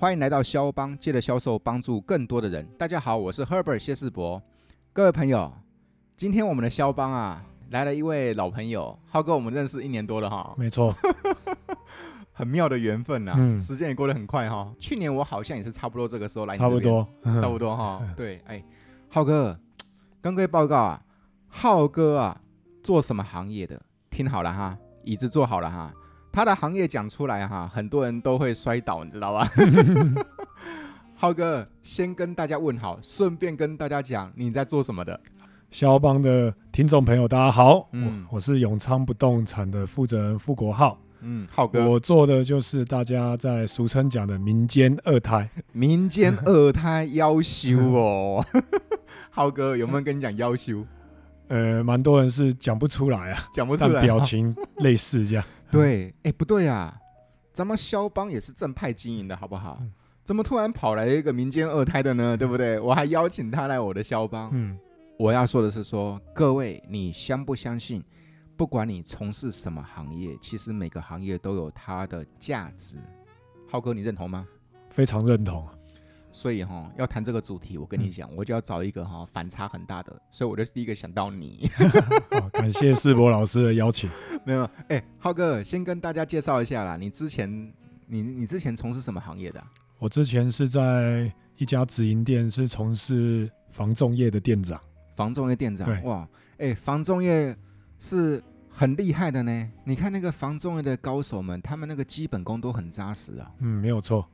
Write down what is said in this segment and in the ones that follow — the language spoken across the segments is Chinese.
欢迎来到肖邦，借着销售帮助更多的人。大家好，我是 Herbert 谢世博。各位朋友，今天我们的肖邦啊，来了一位老朋友，浩哥，我们认识一年多了哈。没错，很妙的缘分呐、啊，嗯、时间也过得很快哈。去年我好像也是差不多这个时候来你这边，差不多，差不多哈。对，哎，浩哥，跟各位报告啊，浩哥啊，做什么行业的？听好了哈，椅子坐好了哈。他的行业讲出来哈，很多人都会摔倒，你知道吧？浩哥，先跟大家问好，顺便跟大家讲你在做什么的。肖邦的听众朋友，大家好，嗯，我是永昌不动产的负责人傅国浩，嗯，浩哥，我做的就是大家在俗称讲的民间二胎，民间二胎要修哦。浩哥有没有跟你讲要修？呃，蛮多人是讲不出来啊，讲不出来，表情类似这样。对，哎，不对啊，咱们肖邦也是正派经营的，好不好？嗯、怎么突然跑来一个民间二胎的呢？对不对？我还邀请他来我的肖邦。嗯，我要说的是说，各位，你相不相信？不管你从事什么行业，其实每个行业都有它的价值。浩哥，你认同吗？非常认同。所以哈，要谈这个主题，我跟你讲，嗯、我就要找一个哈反差很大的，所以我就第一个想到你。好，感谢世博老师的邀请。没有，哎、欸，浩哥，先跟大家介绍一下啦。你之前，你你之前从事什么行业的、啊？我之前是在一家直营店，是从事防重业的店长。防重业店长，哇，哎、欸，房仲业是很厉害的呢。你看那个防重业的高手们，他们那个基本功都很扎实啊。嗯，没有错。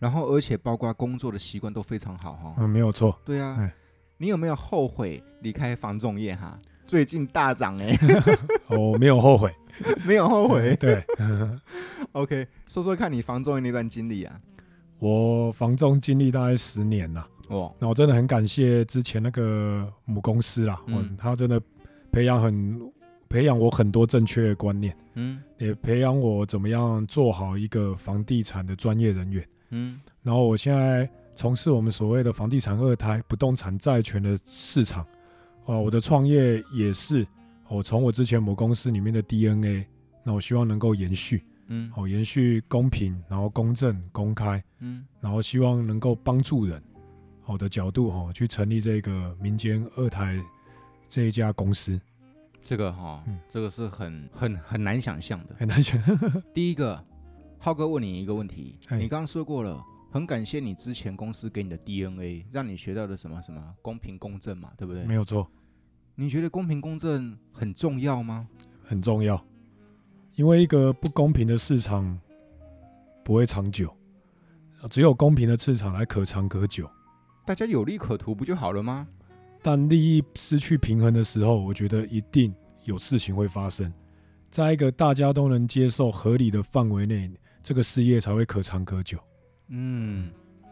然后，而且包括工作的习惯都非常好哈。嗯，没有错。对啊，唉你有没有后悔离开房仲业哈？最近大涨哎。我没有后悔，没有后悔。对。OK，说说看你房仲业那段经历啊。我房仲经历大概十年了。哦。那我真的很感谢之前那个母公司啦，嗯，他真的培养很培养我很多正确的观念，嗯，也培养我怎么样做好一个房地产的专业人员。嗯，然后我现在从事我们所谓的房地产二胎、不动产债权的市场，哦，我的创业也是我从我之前某公司里面的 DNA，那我希望能够延续，嗯，哦，延续公平，然后公正、公开，嗯，然后希望能够帮助人，好的角度哈，去成立这个民间二胎这一家公司，这个哈，嗯，这个是很很很难想象的，很难想。第一个。浩哥问你一个问题，你刚刚说过了，很感谢你之前公司给你的 DNA，让你学到了什么什么公平公正嘛，对不对？没有错。你觉得公平公正很重要吗？很重要，因为一个不公平的市场不会长久，只有公平的市场来可长可久。大家有利可图不就好了吗？但利益失去平衡的时候，我觉得一定有事情会发生。在一个大家都能接受、合理的范围内。这个事业才会可长可久。嗯，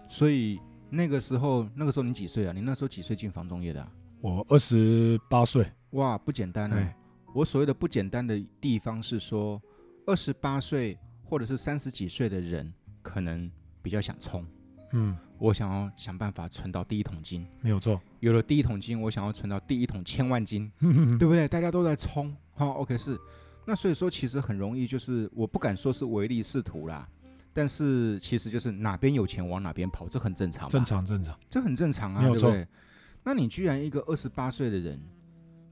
所以那个时候，那个时候你几岁啊？你那时候几岁进房中业的啊？我二十八岁。哇，不简单啊！嘿我所谓的不简单的地方是说，二十八岁或者是三十几岁的人，可能比较想冲。嗯，我想要想办法存到第一桶金。没有错。有了第一桶金，我想要存到第一桶千万金，对不对？大家都在冲。好，OK，是。那所以说，其实很容易，就是我不敢说是唯利是图啦，但是其实就是哪边有钱往哪边跑，这很正常。正常，正常，这很正常啊，没有错。对不对？那你居然一个二十八岁的人，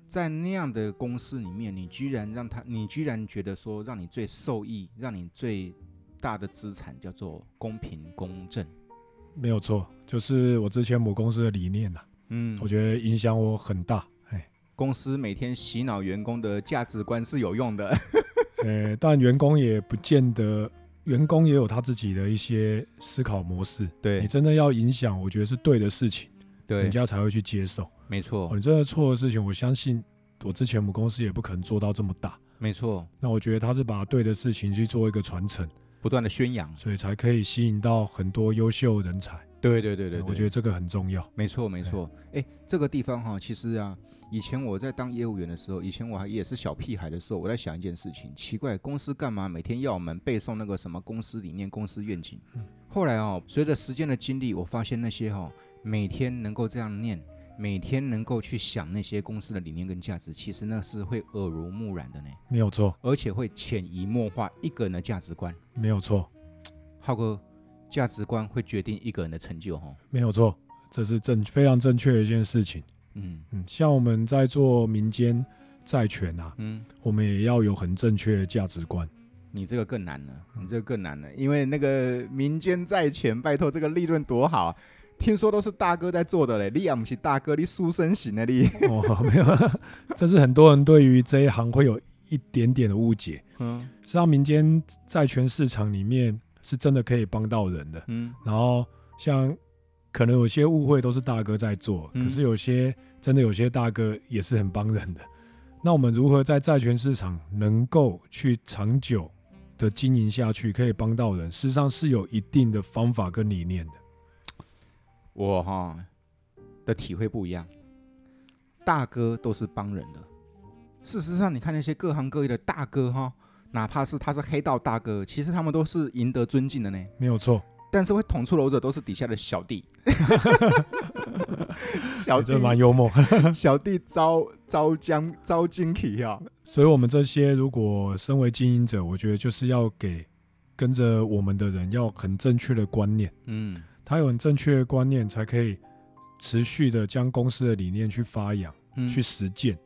在那样的公司里面，你居然让他，你居然觉得说，让你最受益，让你最大的资产叫做公平公正，没有错，就是我之前母公司的理念呐。嗯，我觉得影响我很大。公司每天洗脑员工的价值观是有用的，呃，但员工也不见得，员工也有他自己的一些思考模式。对，你真的要影响，我觉得是对的事情，对，人家才会去接受。没错，你真的错的事情，我相信我之前母公司也不可能做到这么大。没错，那我觉得他是把对的事情去做一个传承，不断的宣扬，所以才可以吸引到很多优秀人才。对对对对，我觉得这个很重要。没错没错，哎，这个地方哈，其实啊。以前我在当业务员的时候，以前我还也是小屁孩的时候，我在想一件事情，奇怪，公司干嘛每天要我们背诵那个什么公司理念、公司愿景？嗯、后来哦，随着时间的经历，我发现那些哈、哦，每天能够这样念，每天能够去想那些公司的理念跟价值，其实那是会耳濡目染的呢。没有错，而且会潜移默化一个人的价值观。没有错，浩哥，价值观会决定一个人的成就，哈，没有错，这是正非常正确的一件事情。嗯嗯，像我们在做民间债权啊，嗯，我们也要有很正确的价值观。你这个更难了，你这个更难了，因为那个民间债权，拜托这个利润多好啊，听说都是大哥在做的嘞，你也不是大哥，你书生型的你。哦，没有，这是很多人对于这一行会有一点点的误解。嗯，实际上民间债权市场里面是真的可以帮到人的。嗯，然后像可能有些误会都是大哥在做，可是有些真的有些大哥也是很帮人的。那我们如何在债权市场能够去长久的经营下去，可以帮到人，事实上是有一定的方法跟理念的。我哈的体会不一样，大哥都是帮人的。事实上，你看那些各行各业的大哥哈，哪怕是他是黑道大哥，其实他们都是赢得尊敬的呢。没有错。但是会捅出篓子都是底下的小弟，小弟蛮幽默，小弟招招将招惊奇啊！所以，我们这些如果身为经营者，我觉得就是要给跟着我们的人要很正确的观念，嗯，他有很正确的观念，才可以持续的将公司的理念去发扬、嗯、去实践。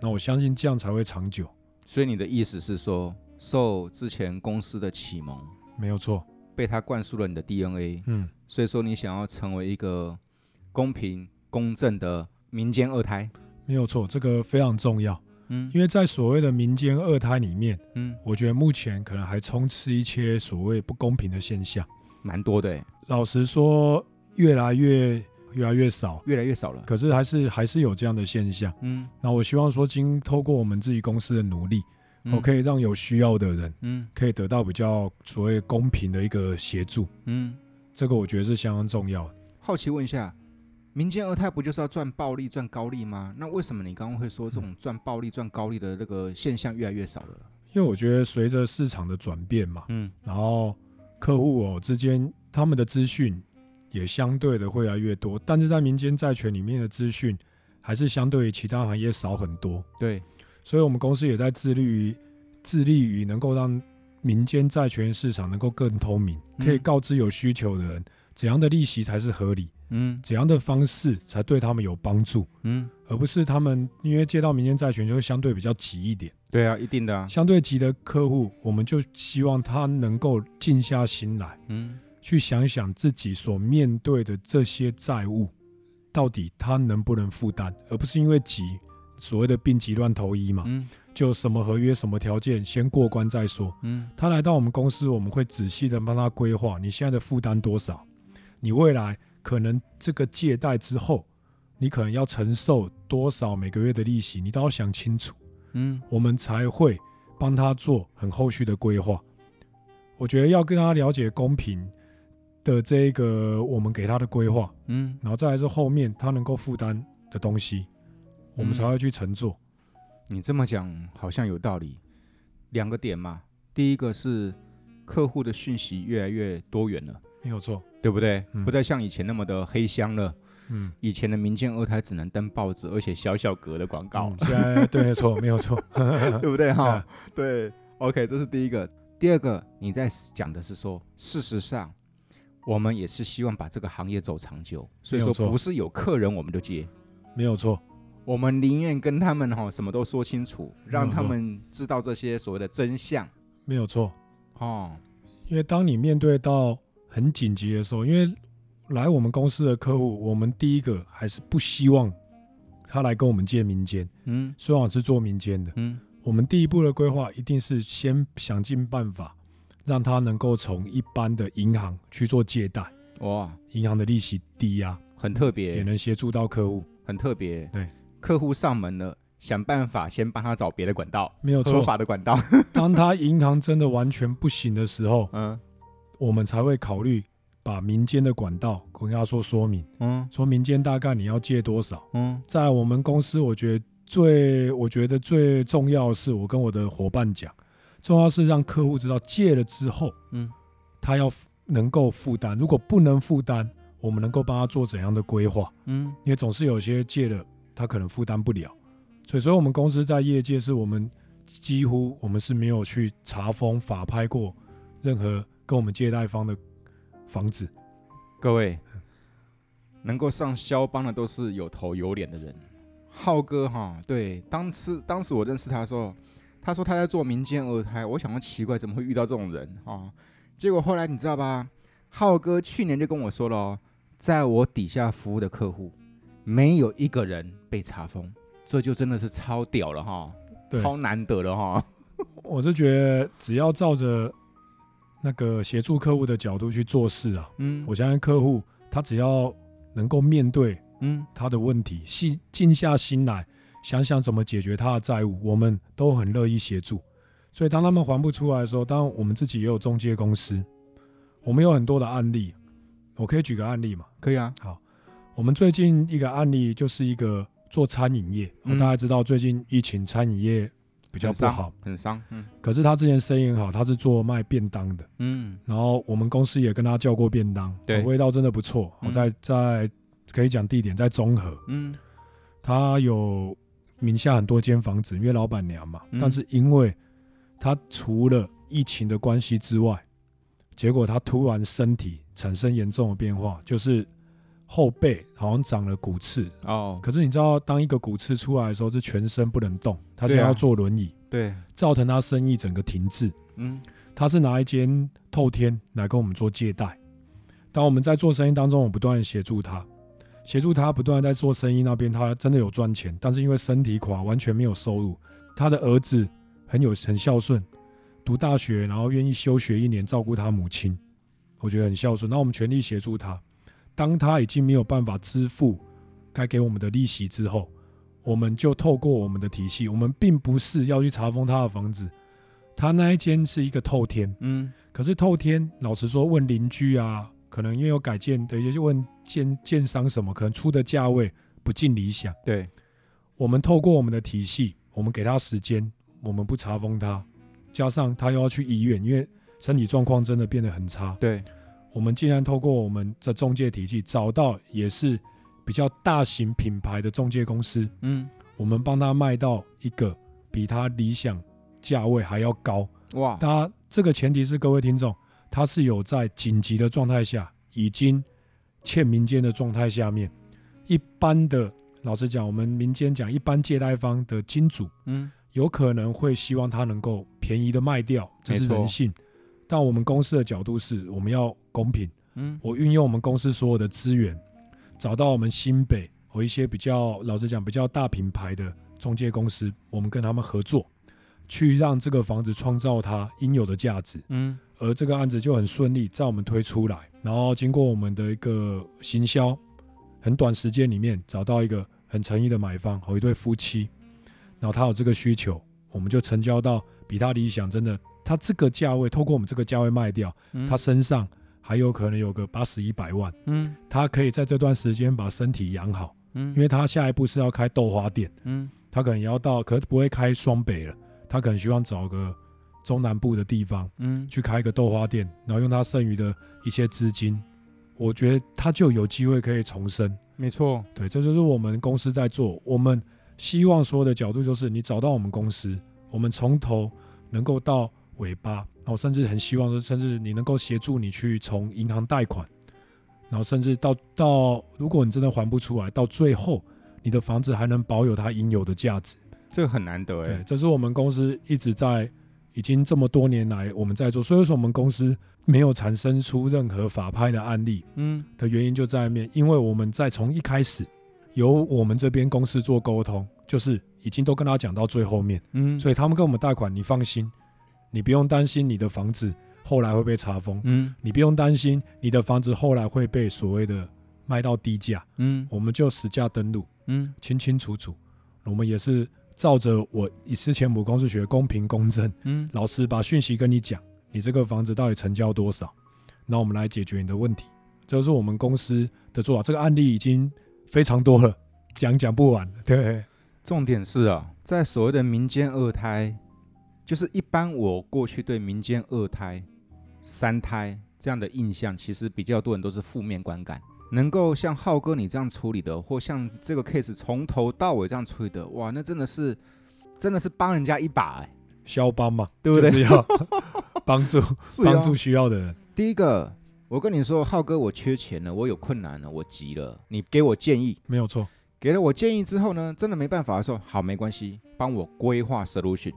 那我相信这样才会长久。所以，你的意思是说，受之前公司的启蒙，没有错。被他灌输了你的 DNA，嗯，所以说你想要成为一个公平公正的民间二胎，没有错，这个非常重要，嗯，因为在所谓的民间二胎里面，嗯，我觉得目前可能还充斥一些所谓不公平的现象，蛮多的，老实说，越来越越来越少，越来越少了，可是还是还是有这样的现象，嗯，那我希望说，经透过我们自己公司的努力。我可以让有需要的人，嗯，可以得到比较所谓公平的一个协助，嗯，这个我觉得是相当重要。好奇问一下，民间二胎不就是要赚暴利、赚高利吗？那为什么你刚刚会说这种赚暴利、赚高利的这个现象越来越少了？因为我觉得随着市场的转变嘛，嗯，然后客户哦之间他们的资讯也相对的会越来越多，但是在民间债权里面的资讯还是相对于其他行业少很多，对。所以，我们公司也在致力于致力于能够让民间债权市场能够更透明，可以告知有需求的人怎样的利息才是合理，嗯，怎样的方式才对他们有帮助，嗯，而不是他们因为借到民间债权就会相对比较急一点。对啊，一定的啊。相对急的客户，我们就希望他能够静下心来，嗯，去想想自己所面对的这些债务，到底他能不能负担，而不是因为急。所谓的病急乱投医嘛，嗯，就什么合约、什么条件，先过关再说。嗯，他来到我们公司，我们会仔细的帮他规划，你现在的负担多少？你未来可能这个借贷之后，你可能要承受多少每个月的利息，你都要想清楚。嗯，我们才会帮他做很后续的规划。我觉得要跟他了解公平的这个我们给他的规划，嗯，然后再来是后面他能够负担的东西。我们才会去乘坐。你这么讲好像有道理。两个点嘛，第一个是客户的讯息越来越多元了，没有错，对不对？不再像以前那么的黑箱了。嗯，以前的民间二胎只能登报纸，而且小小格的广告。现在对，没错，没有错，对不对？哈，对。OK，这是第一个。第二个，你在讲的是说，事实上，我们也是希望把这个行业走长久，所以说不是有客人我们就接，没有错。我们宁愿跟他们哈什么都说清楚，让他们知道这些所谓的真相。没有错，哦，因为当你面对到很紧急的时候，因为来我们公司的客户，我们第一个还是不希望他来跟我们借民间，嗯，虽然我是做民间的，嗯，我们第一步的规划一定是先想尽办法让他能够从一般的银行去做借贷，哇，银行的利息低呀，很特别，也能协助到客户，很特别，对。客户上门了，想办法先帮他找别的管道，没有错，合法的管道。当他银行真的完全不行的时候，嗯，我们才会考虑把民间的管道跟他说说明，嗯，说民间大概你要借多少，嗯，在我们公司，我觉得最我觉得最重要的是，我跟我的伙伴讲，重要是让客户知道借了之后，嗯，他要能够负担，如果不能负担，我们能够帮他做怎样的规划，嗯，因为总是有些借了。他可能负担不了，所以，所以我们公司在业界是我们几乎我们是没有去查封法拍过任何跟我们借贷方的房子。各位，能够上肖邦的都是有头有脸的人。浩哥哈，对，当时当时我认识他的时候，他说他在做民间二胎，我想说奇怪，怎么会遇到这种人啊？结果后来你知道吧？浩哥去年就跟我说了，在我底下服务的客户，没有一个人被查封，这就真的是超屌了哈，超难得了哈。我是觉得只要照着那个协助客户的角度去做事啊，嗯，我相信客户他只要能够面对。嗯，他的问题，细静下心来想想怎么解决他的债务，我们都很乐意协助。所以当他们还不出来的时候，当然我们自己也有中介公司，我们有很多的案例。我可以举个案例嘛？可以啊。好，我们最近一个案例就是一个做餐饮业，嗯、大家知道最近疫情餐饮业比较不好，很伤。嗯。可是他之前生意很好，他是做卖便当的。嗯。然后我们公司也跟他叫过便当，对，味道真的不错。我在在。可以讲地点在中和，嗯，他有名下很多间房子，因为老板娘嘛，嗯、但是因为他除了疫情的关系之外，结果他突然身体产生严重的变化，就是后背好像长了骨刺哦。可是你知道，当一个骨刺出来的时候，是全身不能动，他现在要坐轮椅，对，造成他生意整个停滞。嗯，他是拿一间透天来跟我们做借贷，当我们在做生意当中，我不断协助他。协助他不断在做生意那边，他真的有赚钱，但是因为身体垮，完全没有收入。他的儿子很有很孝顺，读大学，然后愿意休学一年照顾他母亲，我觉得很孝顺。那我们全力协助他。当他已经没有办法支付该给我们的利息之后，我们就透过我们的体系，我们并不是要去查封他的房子。他那一间是一个透天，嗯，可是透天，老实说，问邻居啊。可能因为有改建的，也就问建建商什么，可能出的价位不尽理想。对，我们透过我们的体系，我们给他时间，我们不查封他，加上他又要去医院，因为身体状况真的变得很差。对，我们竟然透过我们的中介体系找到也是比较大型品牌的中介公司，嗯，我们帮他卖到一个比他理想价位还要高。哇，他这个前提是各位听众。他是有在紧急的状态下，已经欠民间的状态下面，一般的老实讲，我们民间讲一般借贷方的金主，嗯，有可能会希望他能够便宜的卖掉，这是人性。但我们公司的角度是，我们要公平，嗯，我运用我们公司所有的资源，找到我们新北和一些比较老实讲比较大品牌的中介公司，我们跟他们合作，去让这个房子创造它应有的价值，嗯。而这个案子就很顺利，在我们推出来，然后经过我们的一个行销，很短时间里面找到一个很诚意的买方和一对夫妻，然后他有这个需求，我们就成交到比他理想真的，他这个价位，透过我们这个价位卖掉，嗯、他身上还有可能有个八十一百万，嗯，他可以在这段时间把身体养好，嗯，因为他下一步是要开豆花店，嗯，他可能要到，可是不会开双北了，他可能希望找个。中南部的地方，嗯，去开一个豆花店，然后用他剩余的一些资金，我觉得他就有机会可以重生。没错，对，这就是我们公司在做。我们希望说的角度就是，你找到我们公司，我们从头能够到尾巴，然后甚至很希望说，甚至你能够协助你去从银行贷款，然后甚至到到，如果你真的还不出来，到最后你的房子还能保有它应有的价值，这个很难得哎。对，这是我们公司一直在。已经这么多年来，我们在做，所以说我们公司没有产生出任何法拍的案例，嗯，的原因就在面，因为我们在从一开始由我们这边公司做沟通，就是已经都跟他讲到最后面，嗯，所以他们跟我们贷款，你放心，你不用担心你的房子后来会被查封，嗯，你不用担心你的房子后来会被所谓的卖到低价，嗯，我们就实价登录，嗯，清清楚楚，我们也是。照着我以之前母公司学公平公正，嗯，老师把讯息跟你讲，你这个房子到底成交多少，那我们来解决你的问题，这是我们公司的做法。这个案例已经非常多了，讲讲不完。对，重点是啊，在所谓的民间二胎，就是一般我过去对民间二胎、三胎这样的印象，其实比较多人都是负面观感。能够像浩哥你这样处理的，或像这个 case 从头到尾这样处理的，哇，那真的是，真的是帮人家一把哎、欸，销帮嘛，对不对？就是要帮助帮助需要的人。第一 个，我跟你说，浩哥，我缺钱了，我有困难了，我急了，你给我建议，没有错。给了我建议之后呢，真的没办法的时候，好，没关系，帮我规划 solution，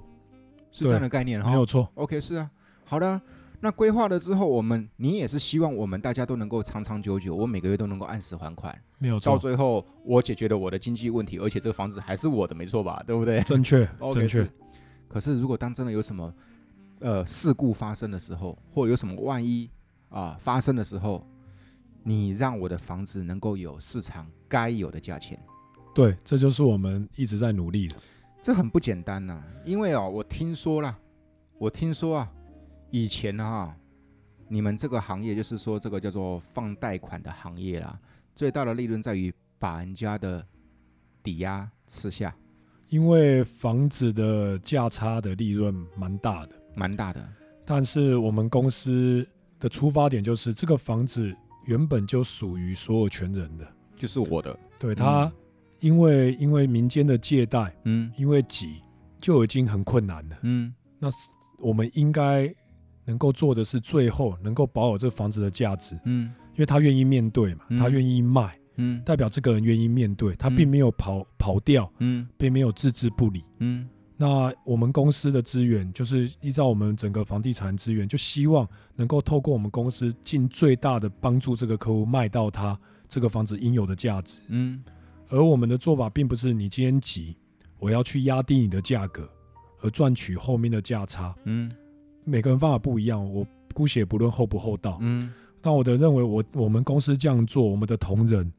是这样的概念哈，没有错。OK，是啊，好的。那规划了之后，我们你也是希望我们大家都能够长长久久，我每个月都能够按时还款，没有错。到最后，我解决了我的经济问题，而且这个房子还是我的，没错吧？对不对？正确，okay, 正确。可是如果当真的有什么呃事故发生的时候，或有什么万一啊发生的时候，你让我的房子能够有市场该有的价钱，对，这就是我们一直在努力的。这很不简单呐、啊，因为哦，我听说啦，我听说啊。以前呢，哈，你们这个行业就是说这个叫做放贷款的行业啦，最大的利润在于把人家的抵押吃下，因为房子的价差的利润蛮大的，蛮大的。但是我们公司的出发点就是这个房子原本就属于所有权人的，就是我的。对他，因为因为民间的借贷，嗯，因为挤就已经很困难了，嗯，那我们应该。能够做的是最后能够保有这房子的价值，嗯，因为他愿意面对嘛，他愿意卖，嗯，代表这个人愿意面对，他并没有跑跑掉，嗯，并没有置之不理，嗯，那我们公司的资源就是依照我们整个房地产资源，就希望能够透过我们公司尽最大的帮助这个客户卖到他这个房子应有的价值，嗯，而我们的做法并不是你今天急，我要去压低你的价格而赚取后面的价差，嗯。每个人方法不一样，我姑且不论厚不厚道，嗯，但我的认为我，我我们公司这样做，我们的同仁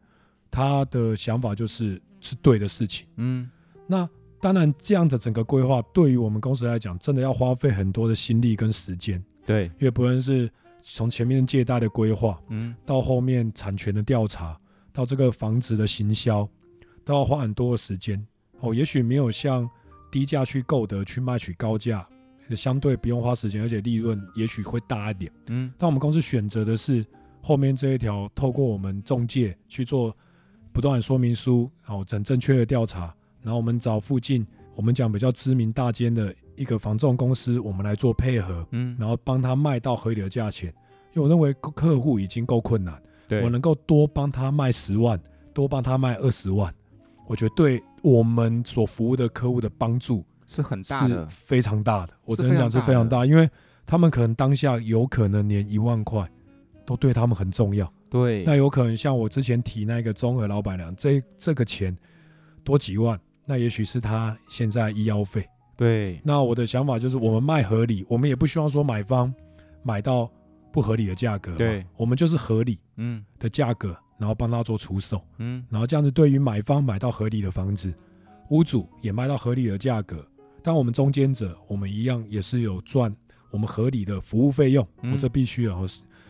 他的想法就是是对的事情，嗯，那当然这样的整个规划对于我们公司来讲，真的要花费很多的心力跟时间，对，因为不论是从前面借贷的规划，嗯，到后面产权的调查，到这个房子的行销，都要花很多的时间，哦，也许没有像低价去购得去卖取高价。相对不用花时间，而且利润也许会大一点。嗯，但我们公司选择的是后面这一条，透过我们中介去做不断的说明书，然后整正确的调查，然后我们找附近我们讲比较知名大间的一个房仲公司，我们来做配合，嗯，然后帮他卖到合理的价钱。因为我认为客户已经够困难，对，我能够多帮他卖十万，多帮他卖二十万，我觉得对我们所服务的客户的帮助。是很大的，非常大的。我只能讲是非常大，因为他们可能当下有可能连一万块都对他们很重要。对，那有可能像我之前提那个综合老板娘，这这个钱多几万，那也许是他现在医药费。对，那我的想法就是，我们卖合理，我们也不希望说买方买到不合理的价格。对，我们就是合理嗯的价格，然后帮他做出售。嗯，然后这样子，对于买方买到合理的房子，屋主也卖到合理的价格。但我们中间者，我们一样也是有赚我们合理的服务费用，我、嗯、这必须要，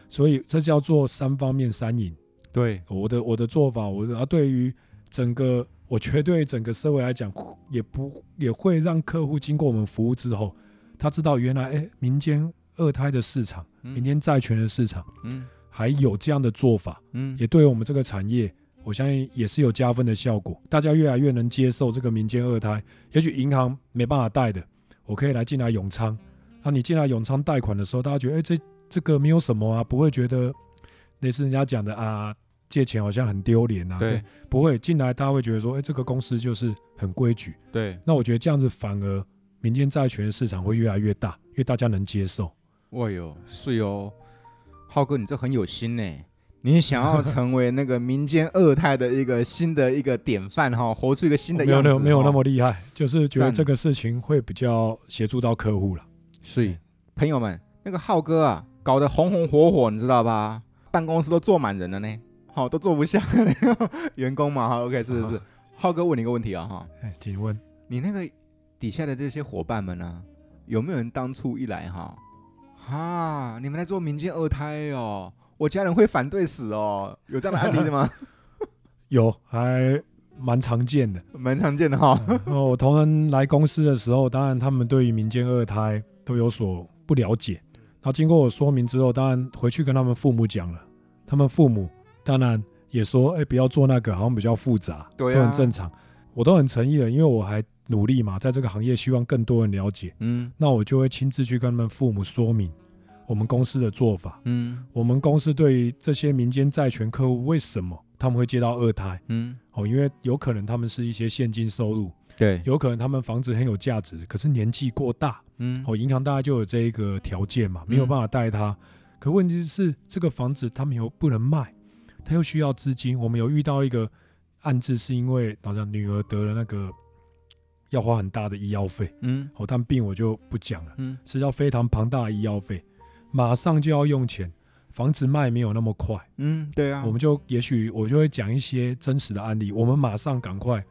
所以这叫做三方面三赢。对，我的我的做法，我啊对于整个，我觉得对整个社会来讲，也不也会让客户经过我们服务之后，他知道原来哎，民间二胎的市场，嗯、民间债权的市场，嗯，还有这样的做法，嗯，也对我们这个产业。我相信也是有加分的效果，大家越来越能接受这个民间二胎。也许银行没办法贷的，我可以来进来永昌。那你进来永昌贷款的时候，大家觉得，哎，这这个没有什么啊，不会觉得类似人家讲的啊，借钱好像很丢脸啊。对，对，不会进来，大家会觉得说，哎，这个公司就是很规矩。对，那我觉得这样子反而民间债权市场会越来越大，因为大家能接受。哇哟，是哟，浩哥，你这很有心呢。你想要成为那个民间二胎的一个新的一个典范哈，活出一个新的样子。没有没有没有那么厉害，就是觉得这个事情会比较协助到客户了。所以朋友们，那个浩哥啊，搞得红红火火，你知道吧？办公室都坐满人了呢，好，都坐不下 员工嘛哈。OK，是是是。浩哥问你一个问题啊哈，哎，请问你那个底下的这些伙伴们呢，有没有人当初一来哈，哈，你们在做民间二胎哦？我家人会反对死哦，有这样的案例的吗？有，还蛮常见的，蛮常见的哈、嗯。我同仁来公司的时候，当然他们对于民间二胎都有所不了解。那经过我说明之后，当然回去跟他们父母讲了，他们父母当然也说：“哎、欸，不要做那个，好像比较复杂，对啊、都很正常。”我都很诚意的，因为我还努力嘛，在这个行业希望更多人了解。嗯，那我就会亲自去跟他们父母说明。我们公司的做法。嗯，我们公司对于这些民间债权客户，为什么他们会接到二胎？嗯，哦，因为有可能他们是一些现金收入，对，有可能他们房子很有价值，可是年纪过大，嗯，哦，银行大概就有这一个条件嘛，没有办法贷他。嗯、可问题是，这个房子他们又不能卖，他又需要资金。我们有遇到一个案子，是因为好像女儿得了那个。要花很大的医药费，嗯，哦，但病我就不讲了，嗯，是要非常庞大的医药费，马上就要用钱，房子卖没有那么快，嗯，对啊，我们就也许我就会讲一些真实的案例，我们马上赶快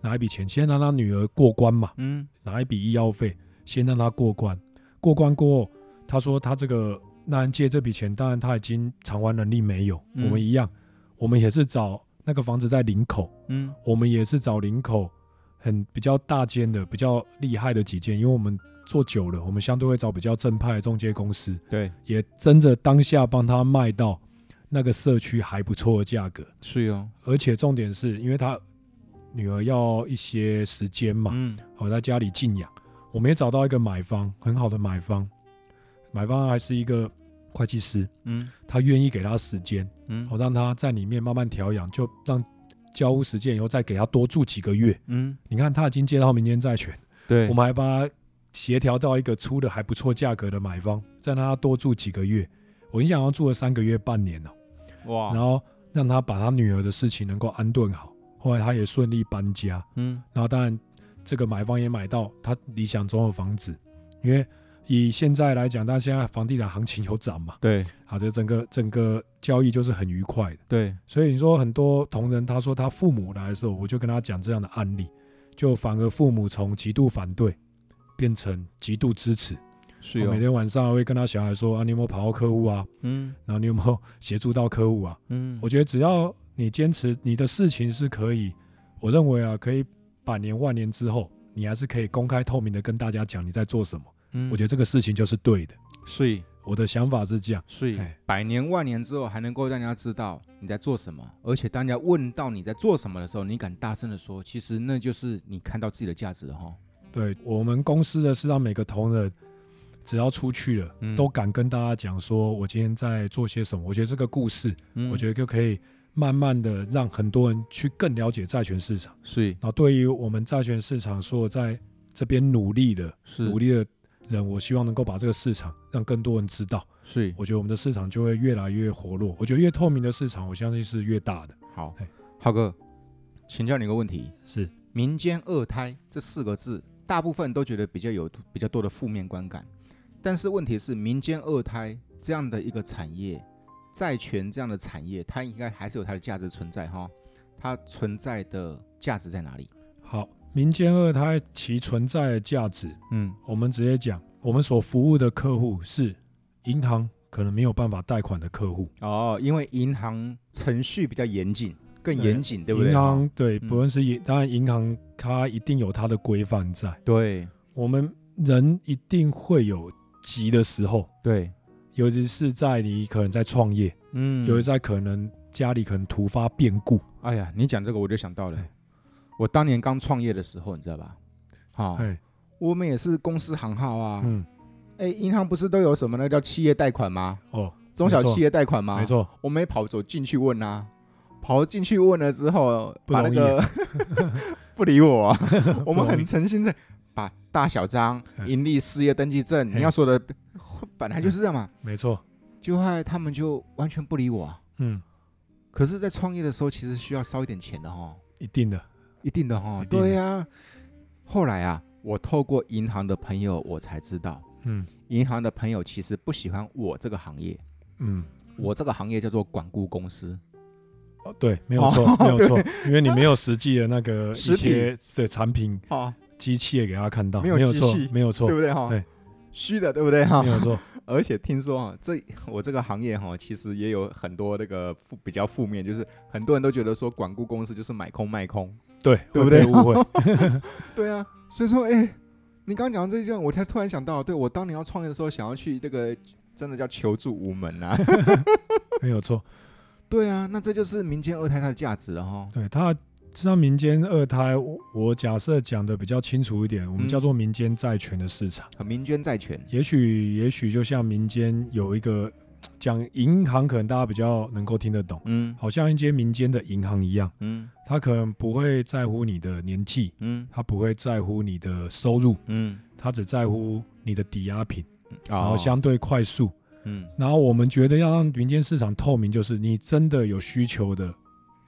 拿一笔钱，先让他女儿过关嘛，嗯，拿一笔医药费，先让他过关，过关过后，他说他这个那人借这笔钱，当然他已经偿还能力没有，嗯，我们一样，我们也是找那个房子在林口，嗯，我们也是找林口。很比较大间的、比较厉害的几间，因为我们做久了，我们相对会找比较正派的中介公司。对，也真的当下帮他卖到那个社区还不错的价格。是哦，而且重点是因为他女儿要一些时间嘛，嗯，我在家里静养，我们也找到一个买方，很好的买方，买方还是一个会计师，嗯，他愿意给他时间，嗯，我让他在里面慢慢调养，就让。交屋时间以后再给他多住几个月，嗯，你看他已经接到民间债权，对，我们还帮他协调到一个出的还不错价格的买方，再让他多住几个月，我印象中住了三个月半年了，哇，然后让他把他女儿的事情能够安顿好，后来他也顺利搬家，嗯，然后当然这个买方也买到他理想中的房子，因为。以现在来讲，但现在房地产行情有涨嘛？对，好，这整个整个交易就是很愉快的。对，所以你说很多同仁，他说他父母来的时候，我就跟他讲这样的案例，就反而父母从极度反对变成极度支持。是哦，每天晚上会跟他小孩说啊，你有没有跑到客户啊？嗯，然后你有没有协助到客户啊？嗯，我觉得只要你坚持你的事情是可以，我认为啊，可以百年万年之后，你还是可以公开透明的跟大家讲你在做什么。嗯，我觉得这个事情就是对的，所以我的想法是这样，所以百年万年之后还能够让大家知道你在做什么，而且当人家问到你在做什么的时候，你敢大声的说，其实那就是你看到自己的价值了哈。对，我们公司的是让每个同仁只要出去了，嗯，都敢跟大家讲说我今天在做些什么。我觉得这个故事，嗯，我觉得就可以慢慢的让很多人去更了解债权市场。所以，然后对于我们债权市场所有在这边努力的，努力的。人，我希望能够把这个市场让更多人知道，是我觉得我们的市场就会越来越活络。我觉得越透明的市场，我相信是越大的。好，浩哥，请教你一个问题：是民间二胎这四个字，大部分都觉得比较有比较多的负面观感。但是问题是，民间二胎这样的一个产业，债权这样的产业，它应该还是有它的价值存在哈？它存在的价值在哪里？好。民间二胎其存在的价值，嗯，我们直接讲，我们所服务的客户是银行可能没有办法贷款的客户哦，因为银行程序比较严谨，更严谨，对不对？银行对，不论是银，当然银行它一定有它的规范在。对，我们人一定会有急的时候，对，尤其是在你可能在创业，嗯，尤其在可能家里可能突发变故。哎呀，你讲这个我就想到了。我当年刚创业的时候，你知道吧？好，我们也是公司行号啊。嗯，哎，银行不是都有什么那叫企业贷款吗？哦，中小企业贷款吗？没错，我没跑走进去问啊，跑进去问了之后，把那个 不理我啊。我们很诚心的把大小章、盈利事业登记证，你要说的本来就是这样嘛。没错，就害他们就完全不理我啊。嗯，可是，在创业的时候，其实需要烧一点钱的哈。一定的。一定的哈，对呀、啊。后来啊，我透过银行的朋友，我才知道，嗯，银行的朋友其实不喜欢我这个行业，嗯，我这个行业叫做管顾公司。哦，对，没有错，哦、没有错，因为你没有实际的那个一些的产品、机器也给他看到，没有错，没有错，对不对哈？对，虚的，对不对哈？没有错。而且听说啊，这我这个行业哈，其实也有很多那个负比较负面，就是很多人都觉得说管顾公司就是买空卖空。对，对不对？误会。对啊，所以说，哎，你刚刚讲到这一段，我才突然想到，对我当年要创业的时候，想要去那个，真的叫求助无门啊。没有错。对啊，那这就是民间二胎它的价值了哈。对，它实际上民间二胎，我假设讲的比较清楚一点，我们叫做民间债权的市场。嗯、民间债权，也许也许就像民间有一个讲银行，可能大家比较能够听得懂，嗯，好像一间民间的银行一样，嗯，他可能不会在乎你的年纪，嗯，他不会在乎你的收入，嗯，他只在乎你的抵押品，然后相对快速，嗯，然后我们觉得要让民间市场透明，就是你真的有需求的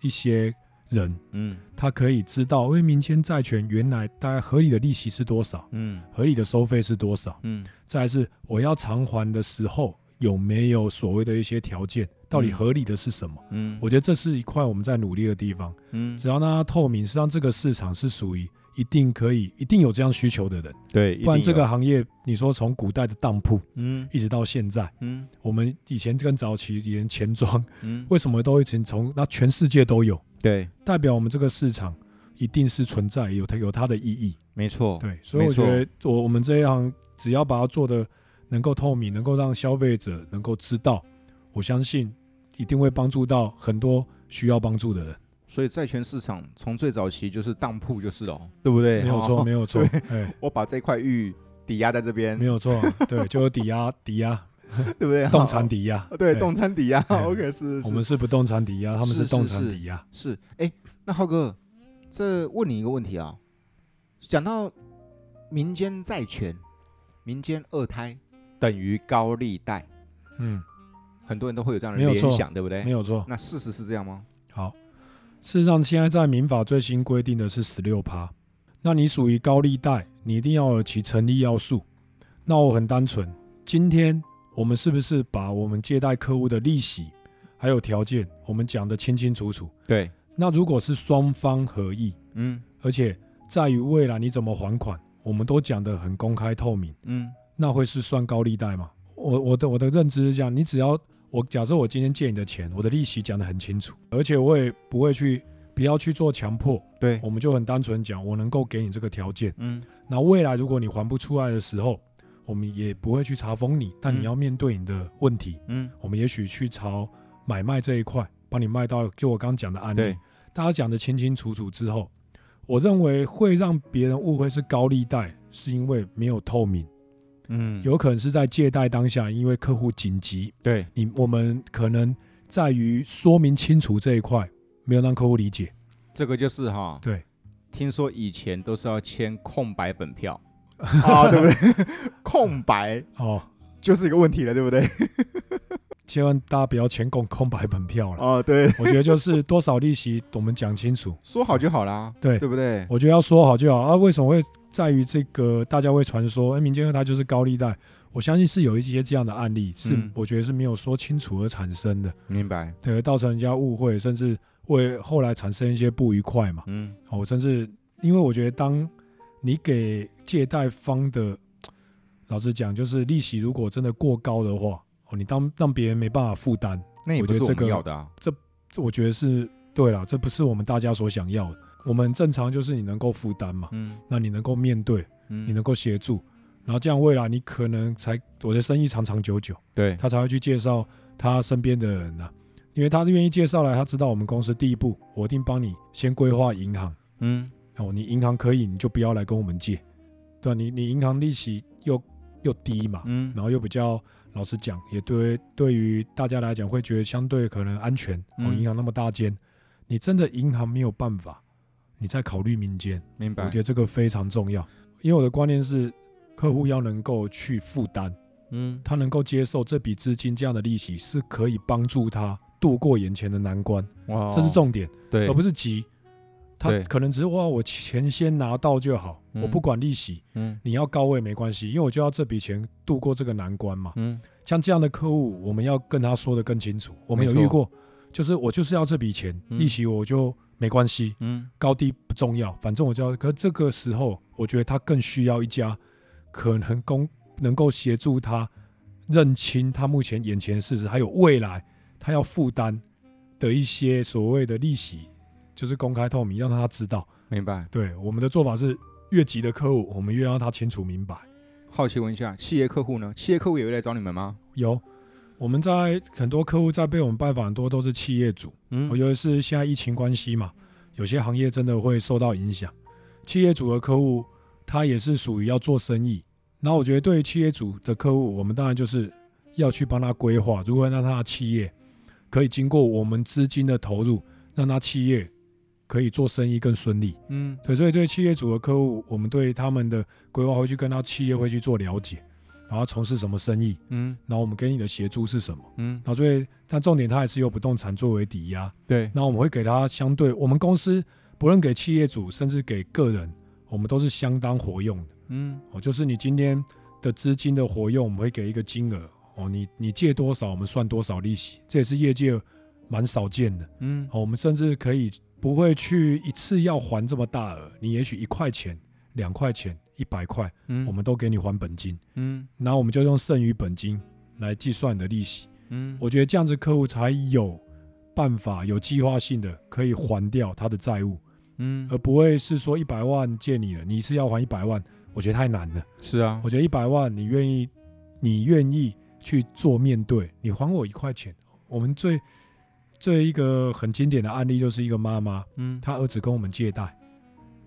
一些。人，嗯，他可以知道，因为民间债权原来大概合理的利息是多少，嗯，合理的收费是多少，嗯，再来是我要偿还的时候有没有所谓的一些条件，到底合理的是什么，嗯，我觉得这是一块我们在努力的地方，嗯，只要让它透明，实际上这个市场是属于一定可以、一定有这样需求的人，对，不然这个行业你说从古代的当铺，嗯，一直到现在，嗯，我们以前跟早期连钱庄，嗯，为什么都一直从那全世界都有。对，代表我们这个市场一定是存在，有它有它的意义。没错，对，所以我觉得我我们这一行只要把它做得能够透明，能够让消费者能够知道，我相信一定会帮助到很多需要帮助的人。所以债权市场从最早期就是当铺就是了，对不对？没有错，没有错。哎，我把这块玉抵押在这边，没有错，对，就有抵押，抵押。对不对？动产抵押，对，动产抵押。OK，是，我们是不动产抵押，他们是动产抵押。是，哎，那浩哥，这问你一个问题啊，讲到民间债权、民间二胎等于高利贷，嗯，很多人都会有这样的联想，对不对？没有错。那事实是这样吗？好，事实上现在在民法最新规定的是十六趴，那你属于高利贷，你一定要有其成立要素。那我很单纯，今天。我们是不是把我们借贷客户的利息还有条件，我们讲得清清楚楚？对。那如果是双方合意，嗯，而且在于未来你怎么还款，我们都讲得很公开透明，嗯，那会是算高利贷吗？我我的我的认知是这样，你只要我假设我今天借你的钱，我的利息讲得很清楚，而且我也不会去不要去做强迫，对，我们就很单纯讲，我能够给你这个条件，嗯，那未来如果你还不出来的时候。我们也不会去查封你，但你要面对你的问题。嗯，我们也许去朝买卖这一块，帮你卖到就我刚刚讲的案例，大家讲得清清楚楚之后，我认为会让别人误会是高利贷，是因为没有透明。嗯，有可能是在借贷当下，因为客户紧急，对你，我们可能在于说明清楚这一块，没有让客户理解。这个就是哈，对，听说以前都是要签空白本票。啊，对不对？空白哦，就是一个问题了，对不对？千万大家不要签空空白本票了。哦，对，我觉得就是多少利息，我们讲清楚，说好就好啦。对，对不对？我觉得要说好就好啊。为什么会在于这个大家会传说，哎，民间二胎就是高利贷？我相信是有一些这样的案例，是我觉得是没有说清楚而产生的。明白？对，造成人家误会，甚至为后来产生一些不愉快嘛。嗯，哦，甚至因为我觉得当。你给借贷方的，老实讲，就是利息如果真的过高的话，哦，你当让别人没办法负担，那也不是我们要的啊。这这我觉得是对了，这不是我们大家所想要的。我们正常就是你能够负担嘛，嗯，那你能够面对，嗯，你能够协助，然后这样未来你可能才我的生意长长久久，对，他才会去介绍他身边的人呐，因为他愿意介绍来，他知道我们公司第一步，我一定帮你先规划银行，嗯。哦，你银行可以，你就不要来跟我们借，对吧？你你银行利息又又低嘛，嗯，然后又比较老实讲，也对对于大家来讲会觉得相对可能安全。哦，银行那么大间，你真的银行没有办法，你再考虑民间，明白？我觉得这个非常重要，因为我的观念是，客户要能够去负担，嗯，他能够接受这笔资金这样的利息是可以帮助他度过眼前的难关，哇，这是重点，对，而不是急。他可能只是哇，我钱先拿到就好，嗯、我不管利息。嗯，你要高位没关系，因为我就要这笔钱度过这个难关嘛。嗯，像这样的客户，我们要跟他说的更清楚。我们有遇过，就是我就是要这笔钱，嗯、利息我就没关系。嗯，高低不重要，反正我就要。可是这个时候，我觉得他更需要一家可能公能够协助他认清他目前眼前的事实，还有未来他要负担的一些所谓的利息。就是公开透明，让他知道。明白。对，我们的做法是，越急的客户，我们越让他清楚明白。好奇问一下，企业客户呢？企业客户也会来找你们吗？有，我们在很多客户在被我们拜访，很多都是企业主。嗯，尤其是现在疫情关系嘛，有些行业真的会受到影响。企业主的客户，他也是属于要做生意。那我觉得，对于企业主的客户，我们当然就是要去帮他规划，如何让他的企业可以经过我们资金的投入，让他企业可以做生意更顺利。嗯，对，所以对企业主的客户，我们对他们的规划会去跟他企业会去做了解，然后从事什么生意，嗯，然后我们给你的协助是什么，嗯，然后所以但重点他还是有不动产作为抵押，对，那我们会给他相对我们公司。不论给企业主，甚至给个人，我们都是相当活用的。嗯，哦，就是你今天的资金的活用，我们会给一个金额。哦，你你借多少，我们算多少利息，这也是业界蛮少见的。嗯，哦，我们甚至可以不会去一次要还这么大额，你也许一块钱、两块钱、一百块，嗯，我们都给你还本金。嗯，然后我们就用剩余本金来计算你的利息。嗯，我觉得这样子客户才有办法有计划性的可以还掉他的债务。嗯，而不会是说一百万借你了，你一次要还一百万，我觉得太难了。是啊，我觉得一百万你愿意，你愿意去做面对，你还我一块钱。我们最最一个很经典的案例就是一个妈妈，嗯，她儿子跟我们借贷，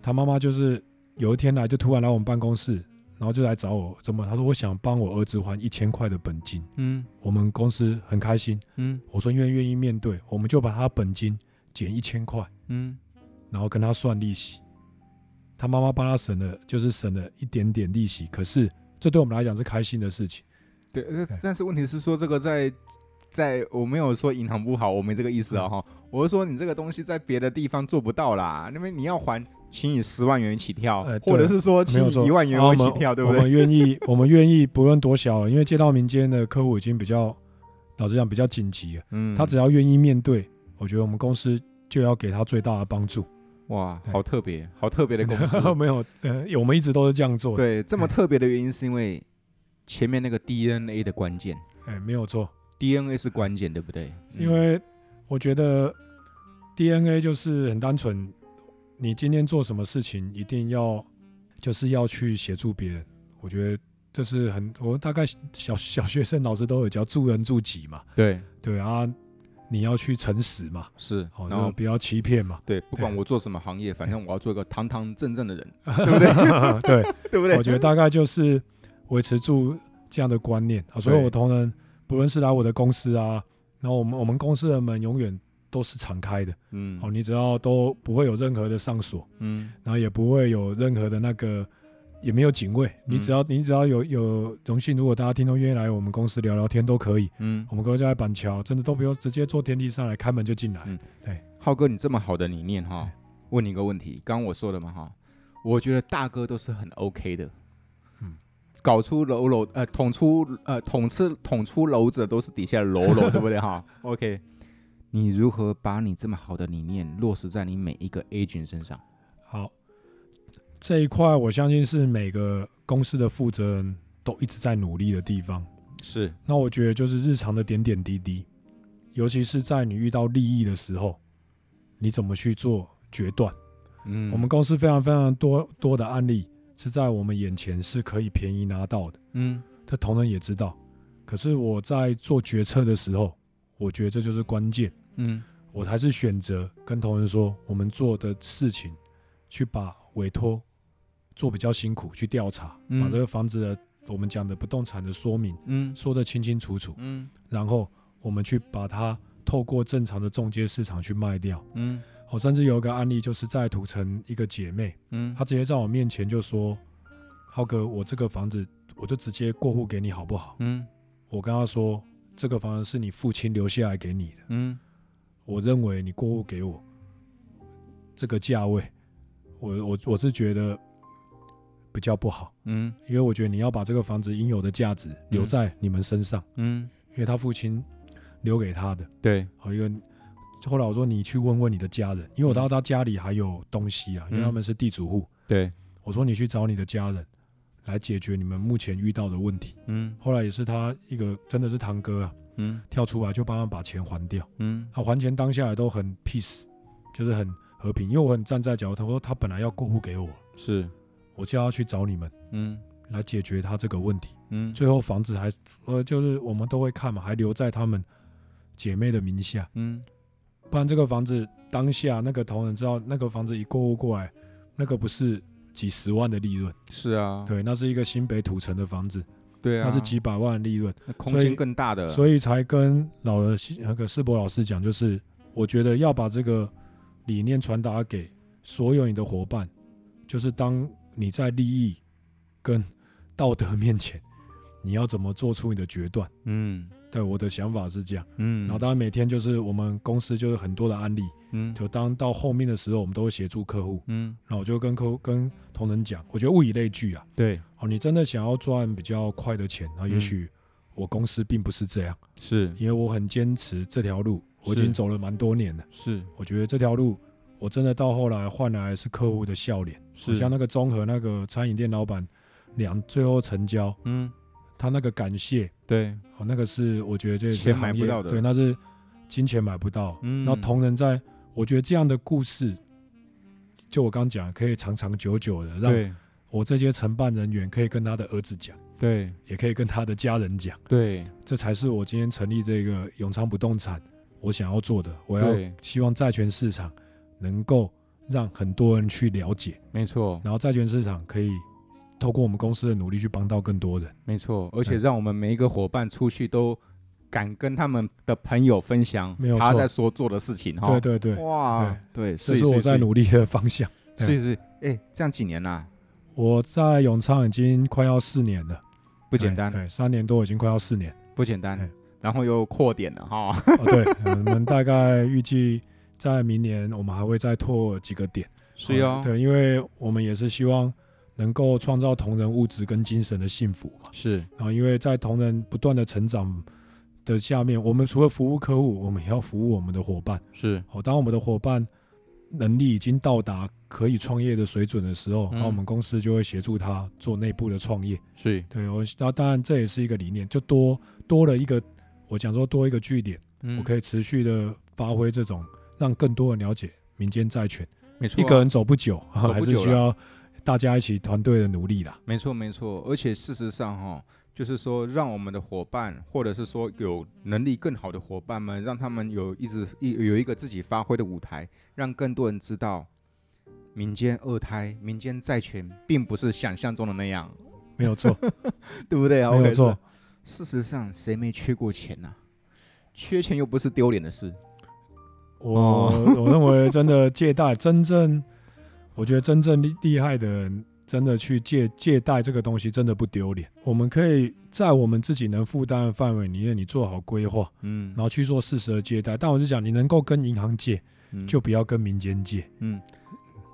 她妈妈就是有一天来就突然来我们办公室，然后就来找我，怎么？她说我想帮我儿子还一千块的本金，嗯，我们公司很开心，嗯，我说愿意愿意面对，我们就把他本金减一千块，嗯。然后跟他算利息，他妈妈帮他省了，就是省了一点点利息。可是这对我们来讲是开心的事情。对，但是问题是说这个在在我没有说银行不好，我没这个意思啊哈。我是说你这个东西在别的地方做不到啦，因为你要还，请你十万元起跳，或者是说请你一万元起跳，对不对？我们愿意，我们愿意，不论多小，因为接到民间的客户已经比较，老实讲比较紧急了。嗯，他只要愿意面对，我觉得我们公司就要给他最大的帮助。哇，好特别，好特别的公司。没有，呃，我们一直都是这样做的。对，这么特别的原因是因为前面那个 DNA 的关键。哎，没有错，DNA 是关键，对不对？因为我觉得 DNA 就是很单纯，你今天做什么事情，一定要就是要去协助别人。我觉得这是很，我大概小小学生老师都有教助人助己嘛。对对啊。你要去诚实嘛，是，然后不要欺骗嘛。对，不管我做什么行业，反正我要做一个堂堂正正的人，对不对？对，对不对？我觉得大概就是维持住这样的观念啊。所以我同仁不论是来我的公司啊，然后我们我们公司的门永远都是敞开的。嗯，哦，你只要都不会有任何的上锁，嗯，然后也不会有任何的那个。也没有警卫，你只要你只要有有荣幸，如果大家听众愿意来我们公司聊聊天都可以。嗯，我们公司在板桥，真的都不用直接坐电梯上来，开门就进来。嗯，对，浩哥，你这么好的理念哈，问你一个问题，刚刚我说的嘛哈，我觉得大哥都是很 OK 的。嗯，搞出喽喽呃捅出呃捅刺捅出篓子的都是底下的喽喽，对不对哈？OK，你如何把你这么好的理念落实在你每一个 agent 身上？好。这一块，我相信是每个公司的负责人都一直在努力的地方。是，那我觉得就是日常的点点滴滴，尤其是在你遇到利益的时候，你怎么去做决断？嗯，我们公司非常非常多多的案例是在我们眼前是可以便宜拿到的。嗯，他同仁也知道，可是我在做决策的时候，我觉得这就是关键。嗯，我还是选择跟同仁说，我们做的事情，去把委托。做比较辛苦，去调查，嗯、把这个房子的我们讲的不动产的说明，嗯，说得清清楚楚，嗯，然后我们去把它透过正常的中介市场去卖掉，嗯，我甚至有一个案例，就是在土城一个姐妹，嗯，她直接在我面前就说，浩哥，我这个房子我就直接过户给你好不好？嗯，我跟她说，这个房子是你父亲留下来给你的，嗯，我认为你过户给我这个价位，我我我是觉得。比较不好，嗯，因为我觉得你要把这个房子应有的价值留在你们身上，嗯，因为他父亲留给他的，对，好，因为后来我说你去问问你的家人，因为我知道他家里还有东西啊，因为他们是地主户，对，我说你去找你的家人来解决你们目前遇到的问题，嗯，后来也是他一个真的是堂哥啊，嗯，跳出来就帮他把钱还掉，嗯，他还钱当下来都很 peace，就是很和平，因为我很站在角度，他说他本来要过户给我，是。我叫他去找你们，嗯，来解决他这个问题，嗯，最后房子还，呃，就是我们都会看嘛，还留在他们姐妹的名下，嗯，不然这个房子当下那个同仁知道那个房子一过户过来，那个不是几十万的利润。是啊，对，那是一个新北土城的房子。对啊，那是几百万的利润，空间更大的，所以才跟老的那个世博老师讲，就是我觉得要把这个理念传达给所有你的伙伴，就是当你在利益跟道德面前，你要怎么做出你的决断？嗯。对，我的想法是这样，嗯，然后当然每天就是我们公司就是很多的案例，嗯，就当到后面的时候，我们都会协助客户，嗯，然后我就跟客户跟同仁讲，我觉得物以类聚啊，对，哦，你真的想要赚比较快的钱，那也许我公司并不是这样，是。因为我很坚持这条路，我已经走了蛮多年了，是，我觉得这条路我真的到后来换来是客户的笑脸，是。像那个综合那个餐饮店老板两最后成交，嗯。他那个感谢，对，哦，那个是我觉得这些买不到的，对，那是金钱买不到。嗯，然后同仁在，我觉得这样的故事，就我刚讲，可以长长久久的，让我这些承办人员可以跟他的儿子讲，对，也可以跟他的家人讲，对，这才是我今天成立这个永昌不动产我想要做的。我要希望债权市场能够让很多人去了解，没错，然后债权市场可以。透过我们公司的努力去帮到更多人，没错，而且让我们每一个伙伴出去都敢跟他们的朋友分享他在所做的事情哈。对对对，哇，对，这是我在努力的方向。所以是，哎，这样几年啦？我在永昌已经快要四年了，不简单。对，三年多已经快要四年，不简单。然后又扩点了哈。对，我们大概预计在明年我们还会再拓几个点。是哦。对，因为我们也是希望。能够创造同仁物质跟精神的幸福嘛？是。然后，因为在同仁不断的成长的下面，我们除了服务客户，我们也要服务我们的伙伴。是。哦，当我们的伙伴能力已经到达可以创业的水准的时候，那、嗯、我们公司就会协助他做内部的创业。是。对，我那当然这也是一个理念，就多多了一个，我讲说多一个据点，嗯、我可以持续的发挥这种，让更多人了解民间债权。没错、啊。一个人走不久，走不久还是需要。大家一起团队的努力啦，没错没错，而且事实上哈，就是说让我们的伙伴，或者是说有能力更好的伙伴们，让他们有一直一有一个自己发挥的舞台，让更多人知道，民间二胎、民间债权并不是想象中的那样，没有错，对不对啊？没有错，事实上谁没缺过钱呢、啊？缺钱又不是丢脸的事。我、哦、我认为真的借贷真正。我觉得真正厉厉害的人，真的去借借贷这个东西，真的不丢脸。我们可以在我们自己能负担的范围里面，你做好规划，嗯，然后去做适时的借贷。但我是讲，你能够跟银行借，嗯、就不要跟民间借。嗯，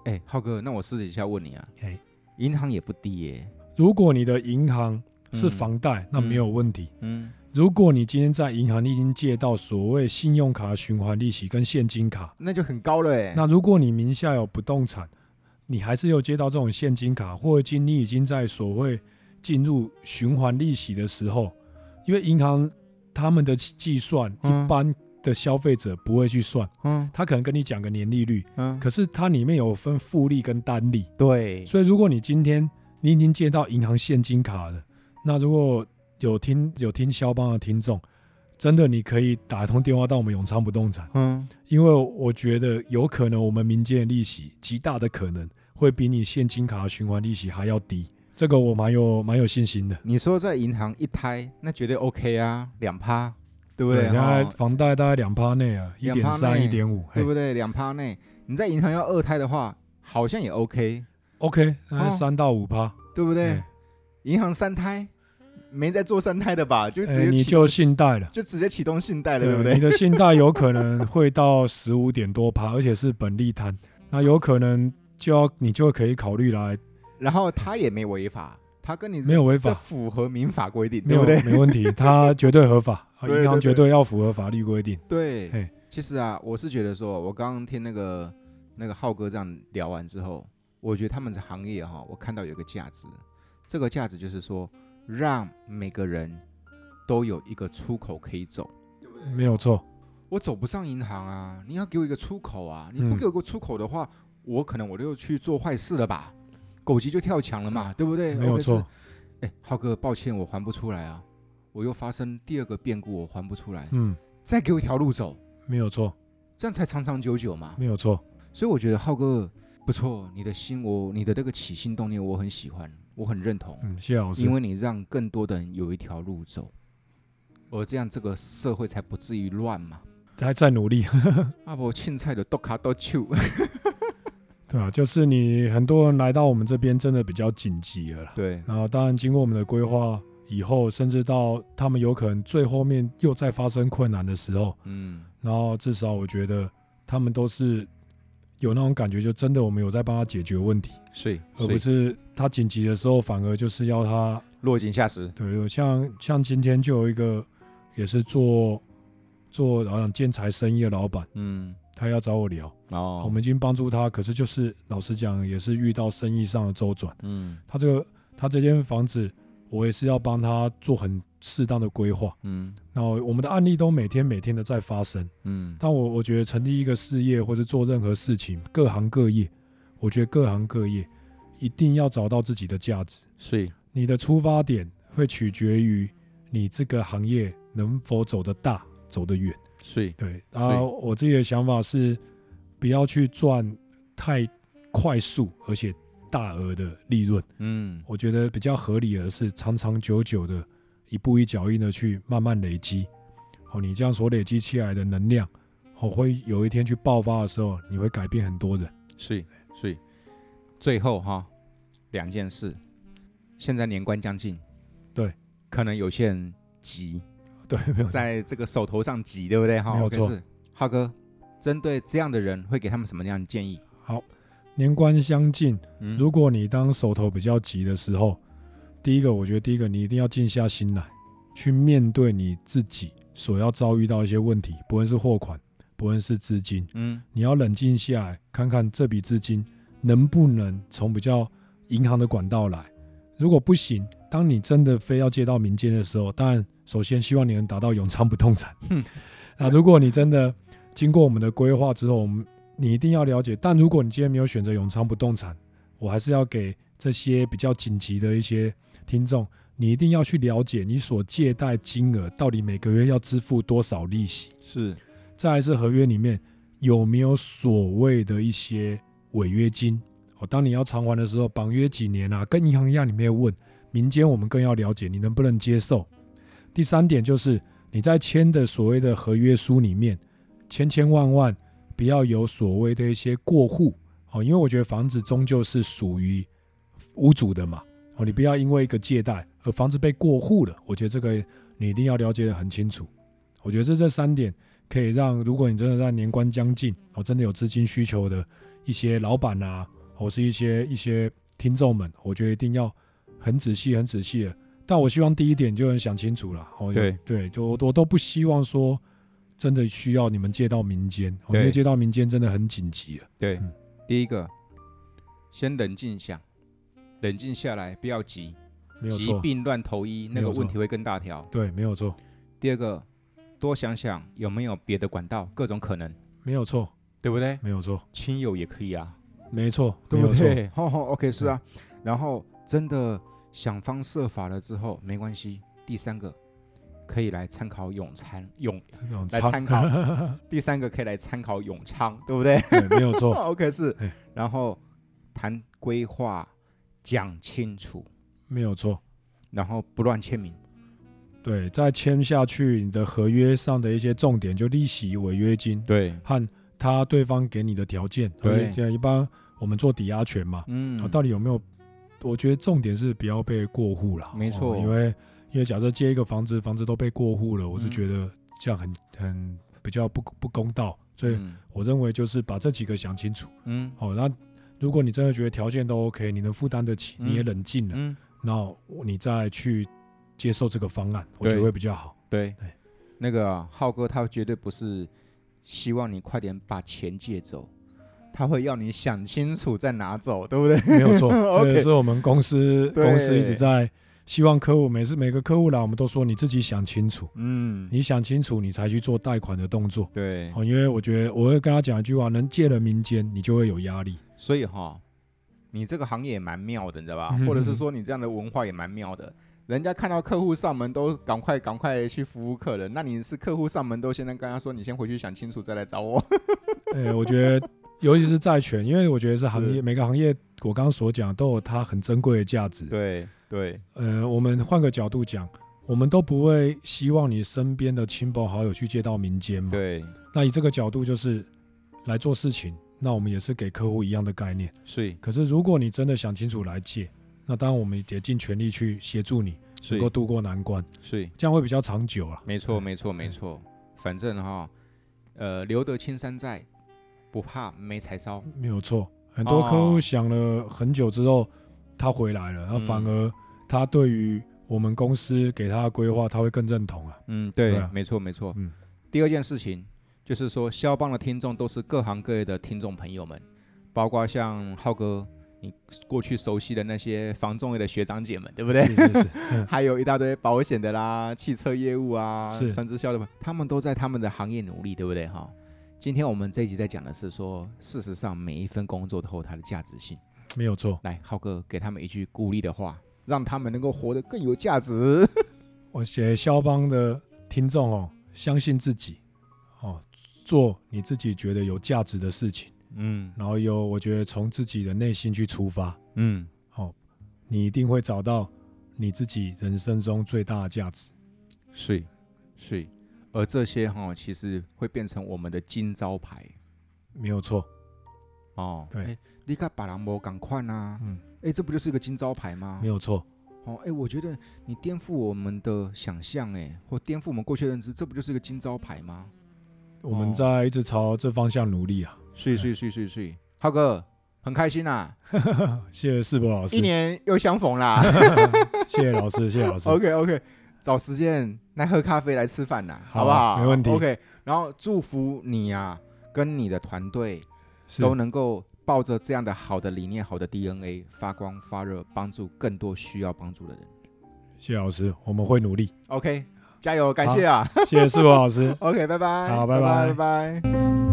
哎、欸，浩哥，那我私底下问你啊，哎，银行也不低耶、欸。如果你的银行是房贷，嗯、那没有问题。嗯，嗯如果你今天在银行，你已经借到所谓信用卡循环利息跟现金卡，那就很高了哎、欸。那如果你名下有不动产，你还是有接到这种现金卡，或者你已经在所谓进入循环利息的时候，因为银行他们的计算，一般的消费者不会去算，嗯，他可能跟你讲个年利率，嗯，可是它里面有分复利跟单利，对，所以如果你今天你已经接到银行现金卡了，那如果有听有听肖邦的听众。真的，你可以打通电话到我们永昌不动产，嗯，因为我觉得有可能我们民间的利息极大的可能会比你现金卡循环利息还要低，这个我蛮有蛮有信心的。你说在银行一胎，那绝对 OK 啊，两趴，对不对？现在房贷大概两趴内啊，一点三、一点五，对不对？两趴内，你在银行要二胎的话，好像也 OK，OK，三到五趴，对不对？银行三胎。没在做三胎的吧？就直接、欸、你就信贷了，就直接启动信贷了，对不对？你的信贷有可能会到十五点多趴，而且是本利摊，那有可能就要你就可以考虑来。然后他也没违法，他跟你没有违法，符合民法规定，对不对？没问题，他绝对合法，银行绝对要符合法律规定。对，嘿其实啊，我是觉得说，我刚刚听那个那个浩哥这样聊完之后，我觉得他们的行业哈，我看到有个价值，这个价值就是说。让每个人都有一个出口可以走，没有错。我走不上银行啊，你要给我一个出口啊！你不给我个出口的话，嗯、我可能我就去做坏事了吧？狗急就跳墙了嘛，嗯、对不对？没有错。哎，浩哥，抱歉，我还不出来啊！我又发生第二个变故，我还不出来。嗯，再给我一条路走，没有错。这样才长长久久嘛。没有错。所以我觉得浩哥不错，你的心我你的这个起心动念我很喜欢，我很认同。嗯，谢谢老师。因为你让更多的人有一条路走，而这样这个社会才不至于乱嘛。还在努力。阿伯青菜的都卡都秋。对啊，就是你很多人来到我们这边，真的比较紧急了。对。然后当然经过我们的规划以后，甚至到他们有可能最后面又再发生困难的时候，嗯，然后至少我觉得他们都是。有那种感觉，就真的我们有在帮他解决问题，是，而不是他紧急的时候，反而就是要他落井下石。对，像像今天就有一个也是做做好像建材生意的老板，嗯，他要找我聊，哦，我们已经帮助他，可是就是老实讲，也是遇到生意上的周转，嗯，他这个他这间房子，我也是要帮他做很。适当的规划，嗯，然后我们的案例都每天每天的在发生，嗯，但我我觉得成立一个事业或者做任何事情，各行各业，我觉得各行各业一定要找到自己的价值，所以你的出发点会取决于你这个行业能否走得大，走得远，所以对，然后我自己的想法是，不要去赚太快速而且大额的利润，嗯，我觉得比较合理的是长长久久的。一步一脚印的去慢慢累积，哦，你这样所累积起来的能量，哦，会有一天去爆发的时候，你会改变很多人。所以，所以最后哈，两件事，现在年关将近，对，可能有些人急，对，在这个手头上急，对不对？哈，没有错。浩哥，针对这样的人，会给他们什么样的建议？好，年关将近，嗯，如果你当手头比较急的时候。第一个，我觉得第一个，你一定要静下心来，去面对你自己所要遭遇到一些问题，不论是货款，不论是资金，嗯，你要冷静下来，看看这笔资金能不能从比较银行的管道来。如果不行，当你真的非要借到民间的时候，当然首先希望你能达到永昌不动产。嗯，那如果你真的经过我们的规划之后，我们你一定要了解。但如果你今天没有选择永昌不动产，我还是要给这些比较紧急的一些。听众，你一定要去了解你所借贷金额到底每个月要支付多少利息。是，再来是合约里面有没有所谓的一些违约金。哦，当你要偿还的时候，绑约几年啊？跟银行一样，你没有问。民间我们更要了解你能不能接受。第三点就是你在签的所谓的合约书里面，千千万万不要有所谓的一些过户。哦，因为我觉得房子终究是属于屋主的嘛。哦，你不要因为一个借贷而房子被过户了。我觉得这个你一定要了解的很清楚。我觉得这这三点可以让，如果你真的在年关将近，我真的有资金需求的一些老板啊，或是一些一些听众们，我觉得一定要很仔细、很仔细的。但我希望第一点就能想清楚了。哦对对，就我我都不希望说真的需要你们借到民间，因为借到民间真的很紧急了。对，嗯、第一个先冷静想。冷静下来，不要急，没有错。急病乱投医，那个问题会更大条。对，没有错。第二个，多想想有没有别的管道，各种可能。没有错，对不对？没有错。亲友也可以啊。没错，对不对？，OK，是啊。然后真的想方设法了之后，没关系。第三个可以来参考永昌，永来参考。第三个可以来参考永昌，对不对？没有错。OK，是。然后谈规划。讲清楚，没有错，然后不乱签名。对，再签下去，你的合约上的一些重点，就利息、违约金，对，和他对方给你的条件，对，像一般我们做抵押权嘛，嗯，到底有没有？我觉得重点是不要被过户了，没错，因为因为假设借一个房子，房子都被过户了，我是觉得这样很很比较不不公道，所以我认为就是把这几个想清楚，嗯，好，那。如果你真的觉得条件都 OK，你能负担得起，你也冷静了，嗯，那你再去接受这个方案，我觉得会比较好。对，对。那个浩哥他绝对不是希望你快点把钱借走，他会要你想清楚再拿走，对不对？没有错，这也是我们公司公司一直在希望客户每次每个客户来，我们都说你自己想清楚，嗯，你想清楚你才去做贷款的动作。对，因为我觉得我会跟他讲一句话：能借了民间，你就会有压力。所以哈，你这个行业也蛮妙的，你知道吧？或者是说你这样的文化也蛮妙的。人家看到客户上门都赶快赶快去服务客人，那你是客户上门都现在跟他说，你先回去想清楚再来找我。对、欸，我觉得尤其是债权，因为我觉得是行业是每个行业，我刚刚所讲都有它很珍贵的价值。对对，呃，我们换个角度讲，我们都不会希望你身边的亲朋好友去借到民间嘛。对，那以这个角度就是来做事情，那我们也是给客户一样的概念。是，可是如果你真的想清楚来借。那当然，我们也尽全力去协助你，能够渡过难关，所以这样会比较长久啊。没错，没错，没错。反正哈，呃，留得青山在，不怕没柴烧。没有错，很多客户想了很久之后，他回来了，那反而他对于我们公司给他的规划，他会更认同啊。嗯，对，没错，没错。嗯，第二件事情就是说，肖邦的听众都是各行各业的听众朋友们，包括像浩哥。你过去熟悉的那些房仲业的学长姐们，对不对？是是是。还有一大堆保险的啦、汽车业务啊、传直销的，他们都在他们的行业努力，对不对？哈。今天我们这一集在讲的是说，事实上每一份工作都有它的价值性，没有错。来，浩哥给他们一句鼓励的话，让他们能够活得更有价值。我写肖邦的听众哦，相信自己哦，做你自己觉得有价值的事情。嗯，然后有，我觉得从自己的内心去出发，嗯，好、哦，你一定会找到你自己人生中最大的价值。是，是，而这些哈、哦，其实会变成我们的金招牌，没有错。哦，对，你看把兰博赶快啊，嗯，哎，这不就是一个金招牌吗？没有错。哦，哎，我觉得你颠覆我们的想象，哎，或颠覆我们过去的认知，这不就是一个金招牌吗？我们在一直朝这方向努力啊。睡睡睡睡睡，浩哥很开心呐！谢谢世博老师，一年又相逢啦！谢谢老师，谢谢老师。OK OK，找时间来喝咖啡，来吃饭呐，好不好？没问题。OK，然后祝福你啊，跟你的团队都能够抱着这样的好的理念、好的 DNA 发光发热，帮助更多需要帮助的人。谢谢老师，我们会努力。OK，加油，感谢啊！谢谢世博老师。OK，拜拜。好，拜拜，拜拜。